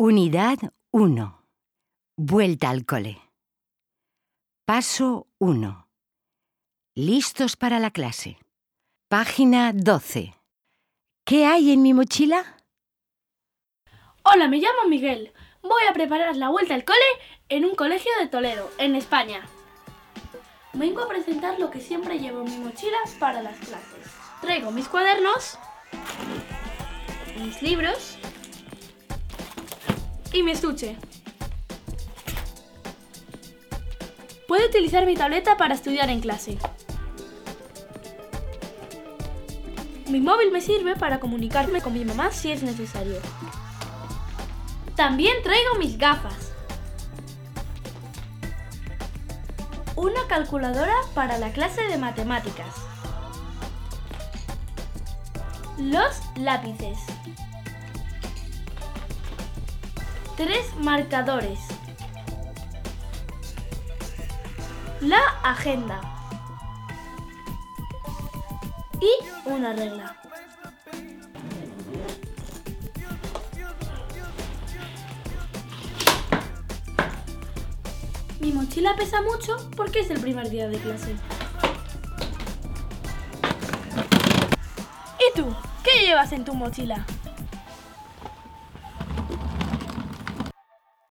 Unidad 1. Vuelta al cole. Paso 1. Listos para la clase. Página 12. ¿Qué hay en mi mochila? Hola, me llamo Miguel. Voy a preparar la vuelta al cole en un colegio de Toledo, en España. Vengo a presentar lo que siempre llevo en mi mochila para las clases. Traigo mis cuadernos, mis libros y mi estuche. Puedo utilizar mi tableta para estudiar en clase. Mi móvil me sirve para comunicarme con mi mamá si es necesario. También traigo mis gafas. Una calculadora para la clase de matemáticas. Los lápices. Tres marcadores. La agenda. Y una regla. Mi mochila pesa mucho porque es el primer día de clase. ¿Y tú? ¿Qué llevas en tu mochila?